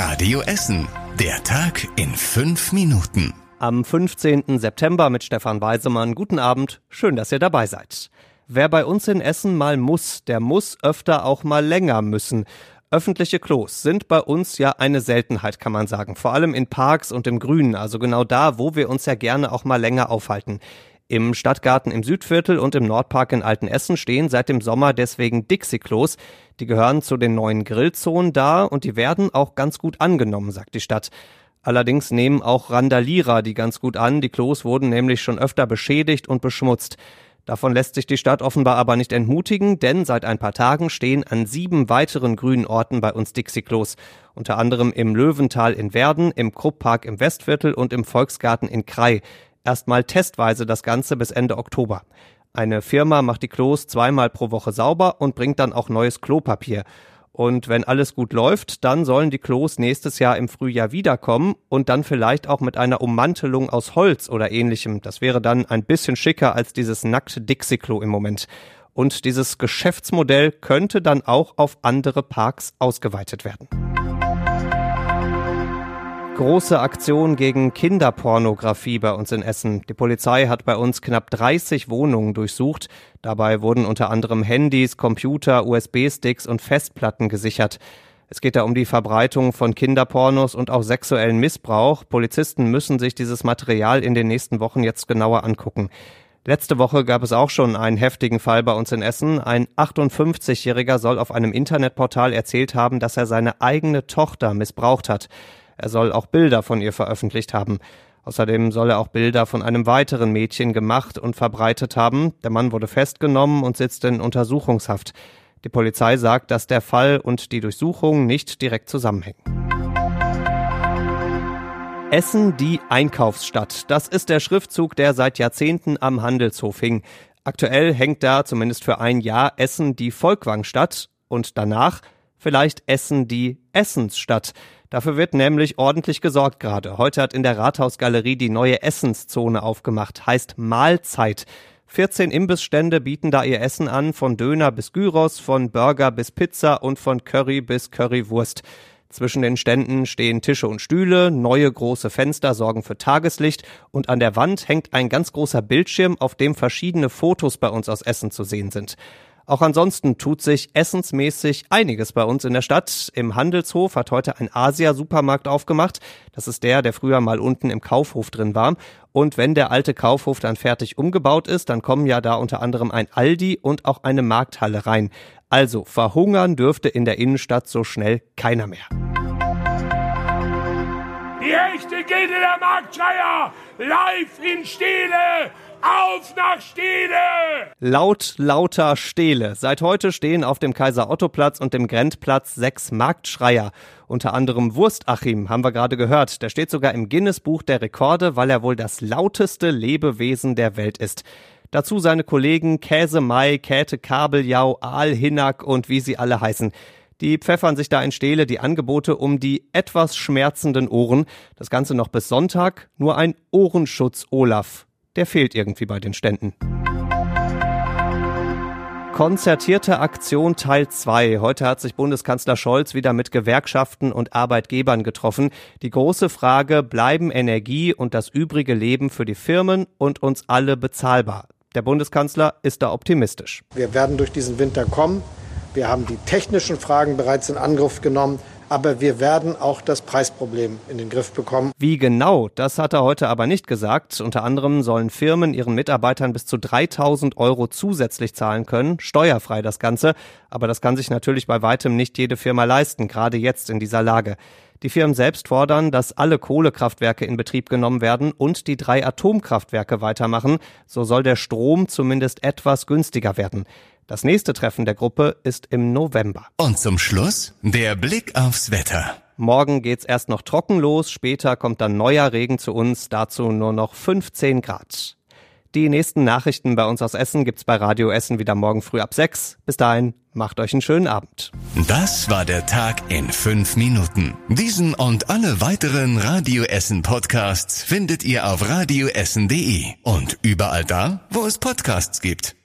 Radio Essen. Der Tag in fünf Minuten. Am 15. September mit Stefan Weisemann. Guten Abend. Schön, dass ihr dabei seid. Wer bei uns in Essen mal muss, der muss öfter auch mal länger müssen. Öffentliche Klos sind bei uns ja eine Seltenheit, kann man sagen. Vor allem in Parks und im Grünen, also genau da, wo wir uns ja gerne auch mal länger aufhalten. Im Stadtgarten im Südviertel und im Nordpark in Altenessen stehen seit dem Sommer deswegen Dixie-Klos. Die gehören zu den neuen Grillzonen da und die werden auch ganz gut angenommen, sagt die Stadt. Allerdings nehmen auch Randalierer die ganz gut an. Die Klos wurden nämlich schon öfter beschädigt und beschmutzt. Davon lässt sich die Stadt offenbar aber nicht entmutigen, denn seit ein paar Tagen stehen an sieben weiteren grünen Orten bei uns Dixie-Klos. Unter anderem im Löwental in Werden, im Krupppark im Westviertel und im Volksgarten in Krai erstmal testweise das Ganze bis Ende Oktober. Eine Firma macht die Klos zweimal pro Woche sauber und bringt dann auch neues Klopapier. Und wenn alles gut läuft, dann sollen die Klos nächstes Jahr im Frühjahr wiederkommen und dann vielleicht auch mit einer Ummantelung aus Holz oder ähnlichem. Das wäre dann ein bisschen schicker als dieses nackte Dixie-Klo im Moment. Und dieses Geschäftsmodell könnte dann auch auf andere Parks ausgeweitet werden. Große Aktion gegen Kinderpornografie bei uns in Essen. Die Polizei hat bei uns knapp 30 Wohnungen durchsucht. Dabei wurden unter anderem Handys, Computer, USB-Sticks und Festplatten gesichert. Es geht da um die Verbreitung von Kinderpornos und auch sexuellen Missbrauch. Polizisten müssen sich dieses Material in den nächsten Wochen jetzt genauer angucken. Letzte Woche gab es auch schon einen heftigen Fall bei uns in Essen. Ein 58-Jähriger soll auf einem Internetportal erzählt haben, dass er seine eigene Tochter missbraucht hat. Er soll auch Bilder von ihr veröffentlicht haben. Außerdem soll er auch Bilder von einem weiteren Mädchen gemacht und verbreitet haben. Der Mann wurde festgenommen und sitzt in Untersuchungshaft. Die Polizei sagt, dass der Fall und die Durchsuchung nicht direkt zusammenhängen. Essen die Einkaufsstadt. Das ist der Schriftzug, der seit Jahrzehnten am Handelshof hing. Aktuell hängt da zumindest für ein Jahr Essen die Volkwangstadt und danach vielleicht Essen die Essensstadt. Dafür wird nämlich ordentlich gesorgt gerade. Heute hat in der Rathausgalerie die neue Essenszone aufgemacht, heißt Mahlzeit. 14 Imbissstände bieten da ihr Essen an, von Döner bis Gyros, von Burger bis Pizza und von Curry bis Currywurst. Zwischen den Ständen stehen Tische und Stühle, neue große Fenster sorgen für Tageslicht und an der Wand hängt ein ganz großer Bildschirm, auf dem verschiedene Fotos bei uns aus Essen zu sehen sind. Auch ansonsten tut sich essensmäßig einiges bei uns in der Stadt. Im Handelshof hat heute ein Asia-Supermarkt aufgemacht. Das ist der, der früher mal unten im Kaufhof drin war. Und wenn der alte Kaufhof dann fertig umgebaut ist, dann kommen ja da unter anderem ein Aldi und auch eine Markthalle rein. Also verhungern dürfte in der Innenstadt so schnell keiner mehr. Die echte geht in der Marktschreier! Live in Stele! Auf nach Stele! Laut, lauter Stele. Seit heute stehen auf dem Kaiser-Otto-Platz und dem Grenzplatz sechs Marktschreier. Unter anderem Wurstachim, haben wir gerade gehört. Der steht sogar im Guinness-Buch der Rekorde, weil er wohl das lauteste Lebewesen der Welt ist. Dazu seine Kollegen Käse Mai, Käthe Kabeljau, Aal Hinnack und wie sie alle heißen. Die pfeffern sich da in Stele die Angebote um die etwas schmerzenden Ohren. Das Ganze noch bis Sonntag. Nur ein Ohrenschutz Olaf der fehlt irgendwie bei den Ständen. Konzertierte Aktion Teil 2. Heute hat sich Bundeskanzler Scholz wieder mit Gewerkschaften und Arbeitgebern getroffen. Die große Frage, bleiben Energie und das übrige Leben für die Firmen und uns alle bezahlbar? Der Bundeskanzler ist da optimistisch. Wir werden durch diesen Winter kommen. Wir haben die technischen Fragen bereits in Angriff genommen aber wir werden auch das Preisproblem in den Griff bekommen. Wie genau, das hat er heute aber nicht gesagt. Unter anderem sollen Firmen ihren Mitarbeitern bis zu 3000 Euro zusätzlich zahlen können, steuerfrei das Ganze. Aber das kann sich natürlich bei weitem nicht jede Firma leisten, gerade jetzt in dieser Lage. Die Firmen selbst fordern, dass alle Kohlekraftwerke in Betrieb genommen werden und die drei Atomkraftwerke weitermachen. So soll der Strom zumindest etwas günstiger werden. Das nächste Treffen der Gruppe ist im November. Und zum Schluss der Blick aufs Wetter. Morgen geht's erst noch trocken los, später kommt dann neuer Regen zu uns, dazu nur noch 15 Grad. Die nächsten Nachrichten bei uns aus Essen gibt's bei Radio Essen wieder morgen früh ab 6. Bis dahin, macht euch einen schönen Abend. Das war der Tag in fünf Minuten. Diesen und alle weiteren Radio Essen Podcasts findet ihr auf radioessen.de und überall da, wo es Podcasts gibt.